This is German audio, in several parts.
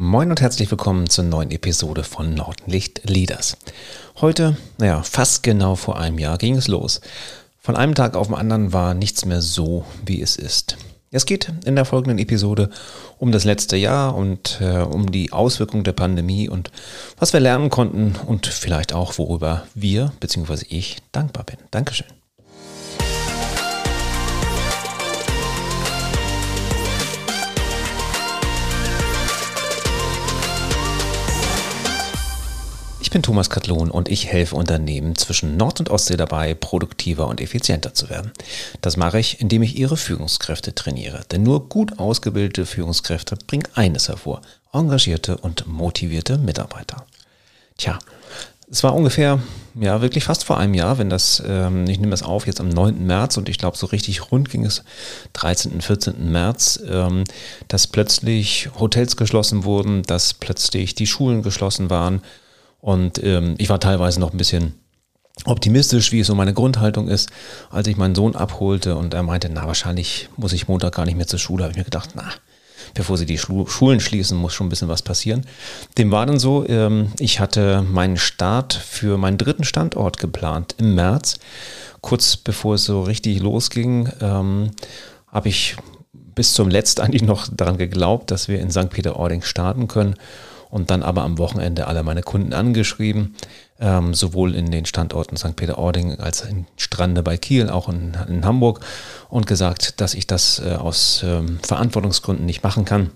Moin und herzlich willkommen zur neuen Episode von Nordlicht Leaders. Heute, naja, fast genau vor einem Jahr ging es los. Von einem Tag auf den anderen war nichts mehr so, wie es ist. Es geht in der folgenden Episode um das letzte Jahr und äh, um die Auswirkungen der Pandemie und was wir lernen konnten und vielleicht auch, worüber wir bzw. ich dankbar bin. Dankeschön. Ich bin Thomas Katlon und ich helfe Unternehmen zwischen Nord- und Ostsee dabei, produktiver und effizienter zu werden. Das mache ich, indem ich ihre Führungskräfte trainiere. Denn nur gut ausgebildete Führungskräfte bringen eines hervor, engagierte und motivierte Mitarbeiter. Tja, es war ungefähr, ja, wirklich fast vor einem Jahr, wenn das, ähm, ich nehme das auf, jetzt am 9. März und ich glaube, so richtig rund ging es 13., 14. März, ähm, dass plötzlich Hotels geschlossen wurden, dass plötzlich die Schulen geschlossen waren, und ähm, ich war teilweise noch ein bisschen optimistisch, wie es so meine Grundhaltung ist, als ich meinen Sohn abholte und er meinte, na, wahrscheinlich muss ich Montag gar nicht mehr zur Schule, habe ich mir gedacht, na, bevor sie die Schulen schließen, muss schon ein bisschen was passieren. Dem war dann so, ähm, ich hatte meinen Start für meinen dritten Standort geplant im März. Kurz bevor es so richtig losging, ähm, habe ich bis zum Letzt eigentlich noch daran geglaubt, dass wir in St. Peter-Ording starten können und dann aber am Wochenende alle meine Kunden angeschrieben, ähm, sowohl in den Standorten St. Peter-Ording als in Strande bei Kiel, auch in, in Hamburg und gesagt, dass ich das äh, aus ähm, Verantwortungsgründen nicht machen kann.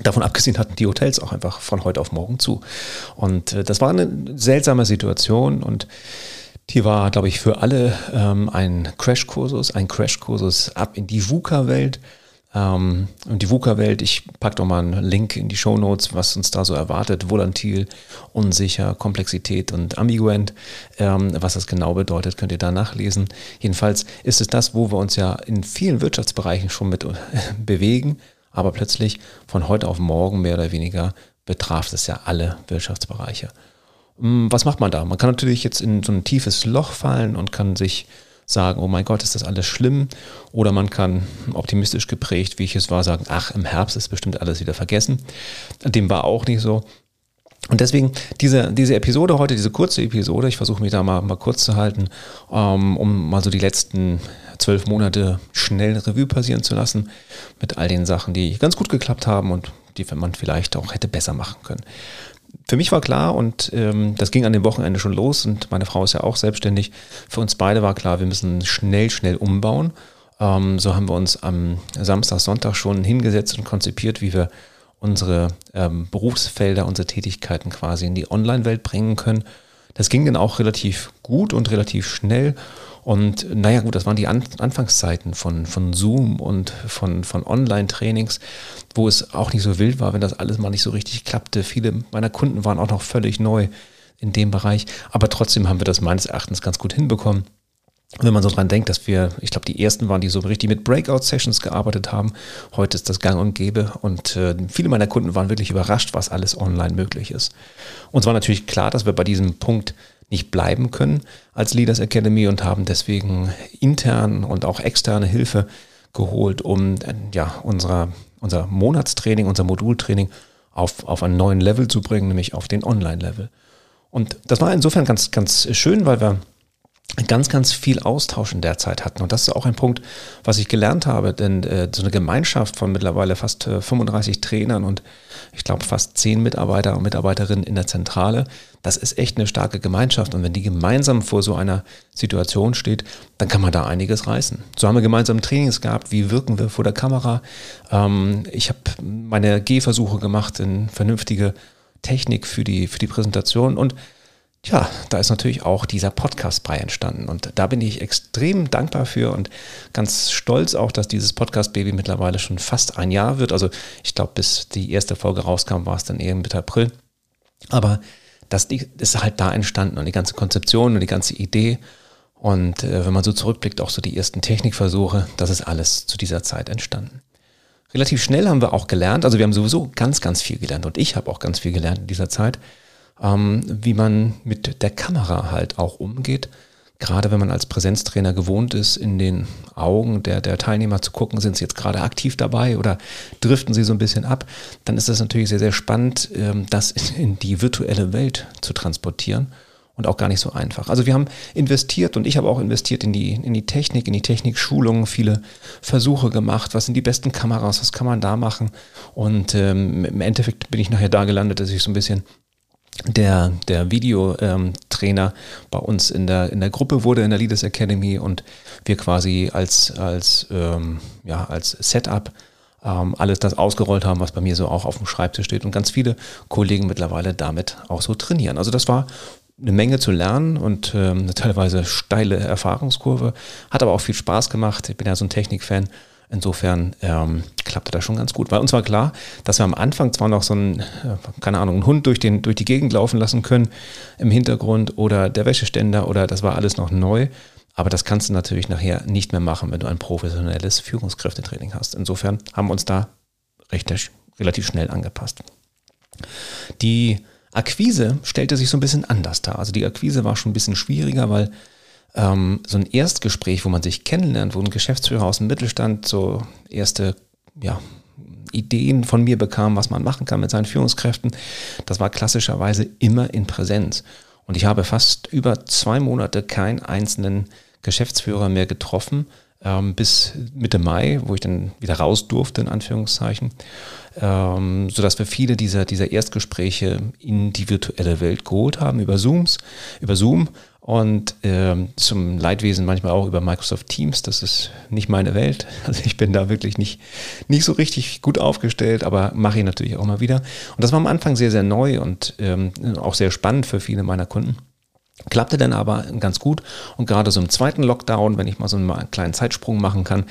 Davon abgesehen hatten die Hotels auch einfach von heute auf morgen zu. Und äh, das war eine seltsame Situation und die war, glaube ich, für alle ähm, ein Crashkursus, ein Crashkursus ab in die VUCA-Welt ähm, und die VUCA-Welt, ich packe doch mal einen Link in die Show Notes, was uns da so erwartet. Volatil, unsicher, Komplexität und ambiguent. Ähm, was das genau bedeutet, könnt ihr da nachlesen. Jedenfalls ist es das, wo wir uns ja in vielen Wirtschaftsbereichen schon mit bewegen, aber plötzlich von heute auf morgen mehr oder weniger betraf es ja alle Wirtschaftsbereiche. Hm, was macht man da? Man kann natürlich jetzt in so ein tiefes Loch fallen und kann sich sagen, oh mein Gott, ist das alles schlimm? Oder man kann optimistisch geprägt, wie ich es war, sagen, ach, im Herbst ist bestimmt alles wieder vergessen. Dem war auch nicht so. Und deswegen diese, diese Episode heute, diese kurze Episode, ich versuche mich da mal, mal kurz zu halten, ähm, um mal so die letzten zwölf Monate schnell Revue passieren zu lassen mit all den Sachen, die ganz gut geklappt haben und die man vielleicht auch hätte besser machen können für mich war klar und ähm, das ging an dem Wochenende schon los und meine Frau ist ja auch selbstständig. Für uns beide war klar, wir müssen schnell, schnell umbauen. Ähm, so haben wir uns am Samstag, Sonntag schon hingesetzt und konzipiert, wie wir unsere ähm, Berufsfelder, unsere Tätigkeiten quasi in die Online-Welt bringen können. Das ging dann auch relativ gut und relativ schnell. Und naja, gut, das waren die An Anfangszeiten von, von Zoom und von, von Online-Trainings, wo es auch nicht so wild war, wenn das alles mal nicht so richtig klappte. Viele meiner Kunden waren auch noch völlig neu in dem Bereich, aber trotzdem haben wir das meines Erachtens ganz gut hinbekommen. Wenn man so dran denkt, dass wir, ich glaube, die ersten waren, die so richtig mit Breakout-Sessions gearbeitet haben. Heute ist das gang und gäbe und äh, viele meiner Kunden waren wirklich überrascht, was alles online möglich ist. Uns war natürlich klar, dass wir bei diesem Punkt nicht bleiben können als Leaders Academy und haben deswegen intern und auch externe Hilfe geholt, um ja, unser, unser Monatstraining, unser Modultraining auf, auf einen neuen Level zu bringen, nämlich auf den Online-Level. Und das war insofern ganz, ganz schön, weil wir ganz, ganz viel Austausch in der Zeit hatten. Und das ist auch ein Punkt, was ich gelernt habe, denn äh, so eine Gemeinschaft von mittlerweile fast äh, 35 Trainern und ich glaube fast 10 Mitarbeiter und Mitarbeiterinnen in der Zentrale, das ist echt eine starke Gemeinschaft. Und wenn die gemeinsam vor so einer Situation steht, dann kann man da einiges reißen. So haben wir gemeinsam Trainings gehabt, wie wirken wir vor der Kamera. Ähm, ich habe meine Gehversuche gemacht in vernünftige Technik für die, für die Präsentation und ja, da ist natürlich auch dieser Podcast bei entstanden. Und da bin ich extrem dankbar für und ganz stolz auch, dass dieses Podcast-Baby mittlerweile schon fast ein Jahr wird. Also ich glaube, bis die erste Folge rauskam, war es dann eher Mitte April. Aber das ist halt da entstanden und die ganze Konzeption und die ganze Idee. Und äh, wenn man so zurückblickt, auch so die ersten Technikversuche, das ist alles zu dieser Zeit entstanden. Relativ schnell haben wir auch gelernt, also wir haben sowieso ganz, ganz viel gelernt und ich habe auch ganz viel gelernt in dieser Zeit ähm, wie man mit der Kamera halt auch umgeht. gerade wenn man als Präsenztrainer gewohnt ist, in den Augen der, der Teilnehmer zu gucken, sind sie jetzt gerade aktiv dabei oder driften sie so ein bisschen ab, dann ist es natürlich sehr, sehr spannend, ähm, das in die virtuelle Welt zu transportieren und auch gar nicht so einfach. Also wir haben investiert und ich habe auch investiert in die, in die Technik, in die Technikschulungen, viele Versuche gemacht, was sind die besten Kameras, was kann man da machen und ähm, im Endeffekt bin ich nachher da gelandet, dass ich so ein bisschen der, der Videotrainer bei uns in der, in der Gruppe wurde in der Leaders Academy und wir quasi als, als, ähm, ja, als Setup ähm, alles das ausgerollt haben, was bei mir so auch auf dem Schreibtisch steht und ganz viele Kollegen mittlerweile damit auch so trainieren. Also das war eine Menge zu lernen und ähm, eine teilweise steile Erfahrungskurve, hat aber auch viel Spaß gemacht. Ich bin ja so ein Technikfan Insofern ähm, klappte das schon ganz gut. Weil uns war klar, dass wir am Anfang zwar noch so einen, äh, keine Ahnung, einen Hund durch, den, durch die Gegend laufen lassen können im Hintergrund oder der Wäscheständer oder das war alles noch neu. Aber das kannst du natürlich nachher nicht mehr machen, wenn du ein professionelles Führungskräftetraining hast. Insofern haben wir uns da recht, relativ schnell angepasst. Die Akquise stellte sich so ein bisschen anders dar. Also die Akquise war schon ein bisschen schwieriger, weil ähm, so ein Erstgespräch, wo man sich kennenlernt, wo ein Geschäftsführer aus dem Mittelstand so erste ja, Ideen von mir bekam, was man machen kann mit seinen Führungskräften, das war klassischerweise immer in Präsenz. Und ich habe fast über zwei Monate keinen einzelnen Geschäftsführer mehr getroffen, ähm, bis Mitte Mai, wo ich dann wieder raus durfte, in Anführungszeichen, ähm, sodass wir viele dieser, dieser Erstgespräche in die virtuelle Welt geholt haben, über Zooms, über Zoom und ähm, zum Leidwesen manchmal auch über Microsoft Teams. Das ist nicht meine Welt. Also ich bin da wirklich nicht, nicht so richtig gut aufgestellt, aber mache ich natürlich auch mal wieder. Und das war am Anfang sehr, sehr neu und ähm, auch sehr spannend für viele meiner Kunden. Klappte dann aber ganz gut und gerade so im zweiten Lockdown, wenn ich mal so einen kleinen Zeitsprung machen kann,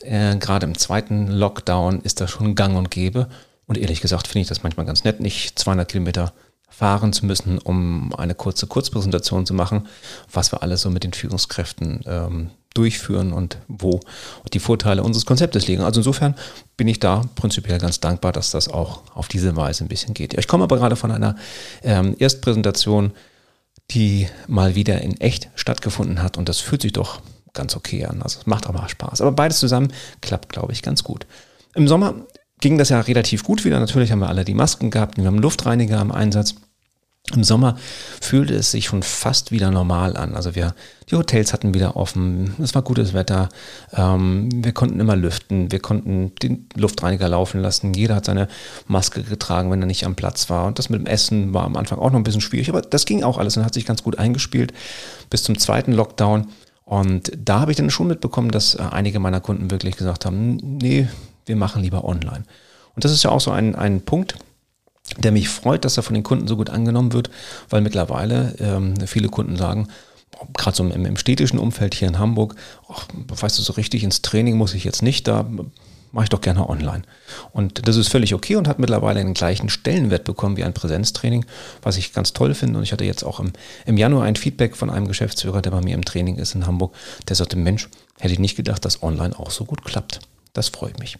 äh, gerade im zweiten Lockdown ist das schon gang und gäbe. Und ehrlich gesagt finde ich das manchmal ganz nett, nicht 200 Kilometer fahren zu müssen, um eine kurze Kurzpräsentation zu machen, was wir alles so mit den Führungskräften ähm, durchführen und wo die Vorteile unseres Konzeptes liegen. Also insofern bin ich da prinzipiell ganz dankbar, dass das auch auf diese Weise ein bisschen geht. Ich komme aber gerade von einer ähm, Erstpräsentation, die mal wieder in echt stattgefunden hat und das fühlt sich doch ganz okay an. Also es macht aber Spaß. Aber beides zusammen klappt, glaube ich, ganz gut. Im Sommer ging das ja relativ gut wieder. Natürlich haben wir alle die Masken gehabt, wir haben Luftreiniger im Einsatz. Im Sommer fühlte es sich schon fast wieder normal an. Also wir, die Hotels hatten wieder offen, es war gutes Wetter, ähm, wir konnten immer lüften, wir konnten den Luftreiniger laufen lassen, jeder hat seine Maske getragen, wenn er nicht am Platz war. Und das mit dem Essen war am Anfang auch noch ein bisschen schwierig, aber das ging auch alles und hat sich ganz gut eingespielt bis zum zweiten Lockdown. Und da habe ich dann schon mitbekommen, dass äh, einige meiner Kunden wirklich gesagt haben, nee, wir machen lieber online. Und das ist ja auch so ein, ein Punkt, der mich freut, dass er von den Kunden so gut angenommen wird, weil mittlerweile ähm, viele Kunden sagen, gerade so im, im, städtischen Umfeld hier in Hamburg, ach, weißt du, so richtig ins Training muss ich jetzt nicht, da mache ich doch gerne online. Und das ist völlig okay und hat mittlerweile den gleichen Stellenwert bekommen wie ein Präsenztraining, was ich ganz toll finde. Und ich hatte jetzt auch im, im Januar ein Feedback von einem Geschäftsführer, der bei mir im Training ist in Hamburg, der sagte, Mensch, hätte ich nicht gedacht, dass online auch so gut klappt. Das freut mich.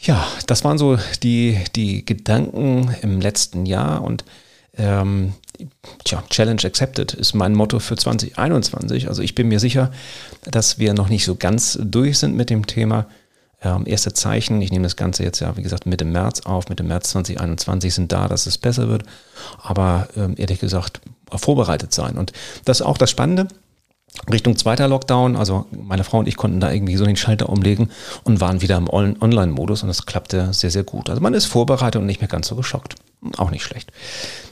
Ja, das waren so die, die Gedanken im letzten Jahr und ähm, tja, Challenge accepted ist mein Motto für 2021. Also ich bin mir sicher, dass wir noch nicht so ganz durch sind mit dem Thema. Ähm, erste Zeichen, ich nehme das Ganze jetzt ja, wie gesagt, Mitte März auf, Mitte März 2021 sind da, dass es besser wird. Aber ähm, ehrlich gesagt, vorbereitet sein. Und das ist auch das Spannende. Richtung zweiter Lockdown, also meine Frau und ich konnten da irgendwie so den Schalter umlegen und waren wieder im Online-Modus und das klappte sehr, sehr gut. Also man ist vorbereitet und nicht mehr ganz so geschockt. Auch nicht schlecht.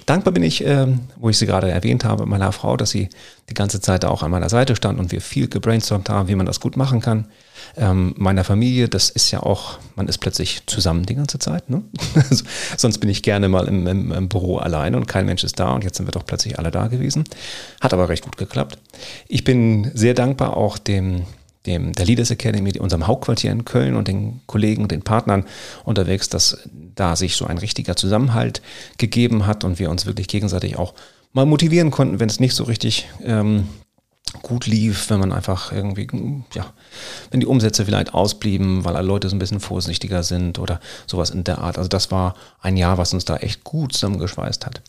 Dankbar bin ich, äh, wo ich sie gerade erwähnt habe, meiner Frau, dass sie die ganze Zeit auch an meiner Seite stand und wir viel gebrainstormt haben, wie man das gut machen kann. Ähm, meiner Familie, das ist ja auch, man ist plötzlich zusammen die ganze Zeit. Ne? Sonst bin ich gerne mal im, im, im, Büro alleine und kein Mensch ist da und jetzt sind wir doch plötzlich alle da gewesen. Hat aber recht gut geklappt. Ich bin sehr dankbar auch dem dem, der Leaders Academy, unserem Hauptquartier in Köln und den Kollegen, den Partnern unterwegs, dass da sich so ein richtiger Zusammenhalt gegeben hat und wir uns wirklich gegenseitig auch mal motivieren konnten, wenn es nicht so richtig ähm, gut lief, wenn man einfach irgendwie, ja, wenn die Umsätze vielleicht ausblieben, weil alle Leute so ein bisschen vorsichtiger sind oder sowas in der Art. Also das war ein Jahr, was uns da echt gut zusammengeschweißt hat.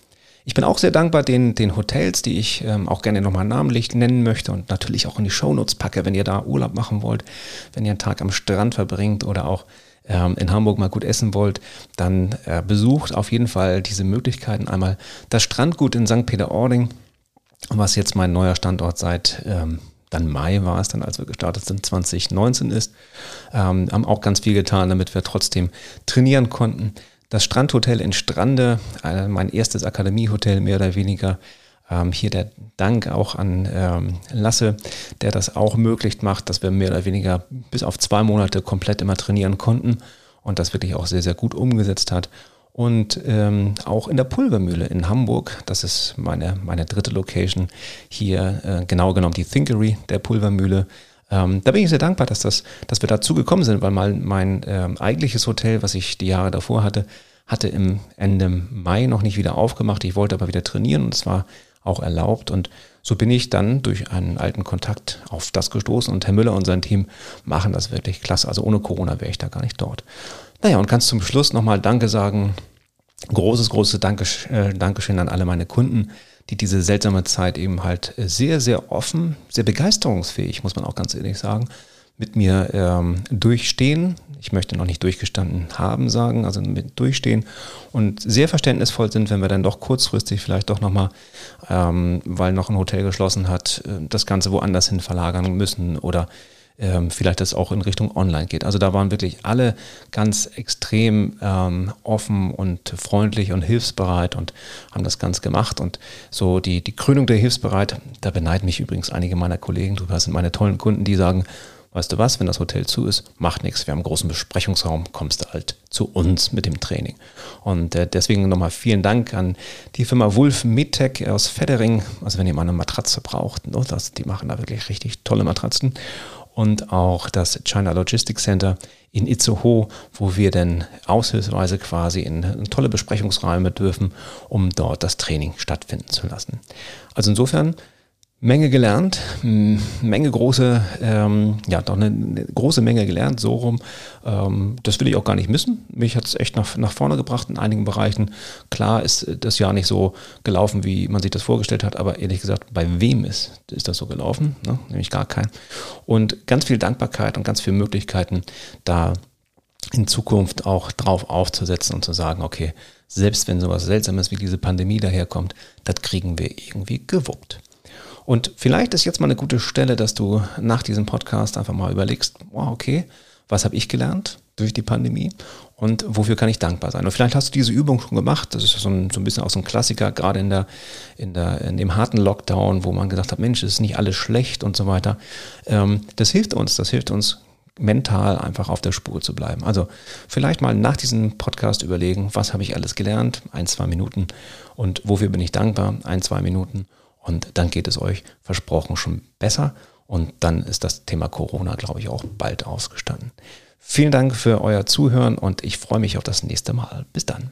Ich bin auch sehr dankbar den, den Hotels, die ich ähm, auch gerne nochmal namentlich nennen möchte und natürlich auch in die Shownotes packe, wenn ihr da Urlaub machen wollt, wenn ihr einen Tag am Strand verbringt oder auch ähm, in Hamburg mal gut essen wollt, dann äh, besucht auf jeden Fall diese Möglichkeiten. Einmal das Strandgut in St. Peter-Ording, was jetzt mein neuer Standort seit ähm, dann Mai war es dann, als wir gestartet sind, 2019 ist. Ähm, haben auch ganz viel getan, damit wir trotzdem trainieren konnten. Das Strandhotel in Strande, äh, mein erstes Akademiehotel mehr oder weniger. Ähm, hier der Dank auch an ähm, Lasse, der das auch möglich macht, dass wir mehr oder weniger bis auf zwei Monate komplett immer trainieren konnten und das wirklich auch sehr, sehr gut umgesetzt hat. Und ähm, auch in der Pulvermühle in Hamburg, das ist meine, meine dritte Location, hier äh, genau genommen die Thinkery der Pulvermühle. Ähm, da bin ich sehr dankbar, dass, das, dass wir dazu gekommen sind, weil mal mein ähm, eigentliches Hotel, was ich die Jahre davor hatte, hatte im Ende Mai noch nicht wieder aufgemacht. Ich wollte aber wieder trainieren und es war auch erlaubt. Und so bin ich dann durch einen alten Kontakt auf das gestoßen und Herr Müller und sein Team machen das wirklich klasse. Also ohne Corona wäre ich da gar nicht dort. Naja, und ganz zum Schluss nochmal Danke sagen. Großes, großes äh, Dankeschön an alle meine Kunden, die diese seltsame Zeit eben halt sehr, sehr offen, sehr begeisterungsfähig, muss man auch ganz ehrlich sagen, mit mir ähm, durchstehen. Ich möchte noch nicht durchgestanden haben sagen, also mit durchstehen und sehr verständnisvoll sind, wenn wir dann doch kurzfristig vielleicht doch nochmal, ähm, weil noch ein Hotel geschlossen hat, äh, das Ganze woanders hin verlagern müssen oder ähm, vielleicht das auch in Richtung Online geht. Also da waren wirklich alle ganz extrem ähm, offen und freundlich und hilfsbereit und haben das ganz gemacht. Und so die, die Krönung der Hilfsbereit, da beneiden mich übrigens einige meiner Kollegen drüber, das sind meine tollen Kunden, die sagen, weißt du was, wenn das Hotel zu ist, macht nichts. Wir haben einen großen Besprechungsraum, kommst du halt zu uns mit dem Training. Und äh, deswegen nochmal vielen Dank an die Firma Wolf Medtech aus Feddering. Also wenn ihr mal eine Matratze braucht, ne, die machen da wirklich richtig tolle Matratzen und auch das China Logistics Center in Itzehoe, wo wir dann aushilfsweise quasi in tolle Besprechungsräume dürfen, um dort das Training stattfinden zu lassen. Also insofern Menge gelernt, Menge große, ähm, ja, doch eine, eine, große Menge gelernt, so rum. Ähm, das will ich auch gar nicht missen. Mich hat es echt nach, nach vorne gebracht in einigen Bereichen. Klar ist das Jahr nicht so gelaufen, wie man sich das vorgestellt hat, aber ehrlich gesagt, bei wem ist, ist das so gelaufen? Ne? Nämlich gar kein. Und ganz viel Dankbarkeit und ganz viele Möglichkeiten, da in Zukunft auch drauf aufzusetzen und zu sagen, okay, selbst wenn sowas Seltsames wie diese Pandemie daherkommt, das kriegen wir irgendwie gewuppt. Und vielleicht ist jetzt mal eine gute Stelle, dass du nach diesem Podcast einfach mal überlegst, wow, okay, was habe ich gelernt durch die Pandemie und wofür kann ich dankbar sein? Und vielleicht hast du diese Übung schon gemacht. Das ist so ein, so ein bisschen auch so ein Klassiker, gerade in, der, in, der, in dem harten Lockdown, wo man gesagt hat, Mensch, es ist nicht alles schlecht und so weiter. Ähm, das hilft uns, das hilft uns mental einfach auf der Spur zu bleiben. Also vielleicht mal nach diesem Podcast überlegen, was habe ich alles gelernt, ein, zwei Minuten und wofür bin ich dankbar, ein, zwei Minuten und dann geht es euch versprochen schon besser. Und dann ist das Thema Corona, glaube ich, auch bald ausgestanden. Vielen Dank für euer Zuhören und ich freue mich auf das nächste Mal. Bis dann.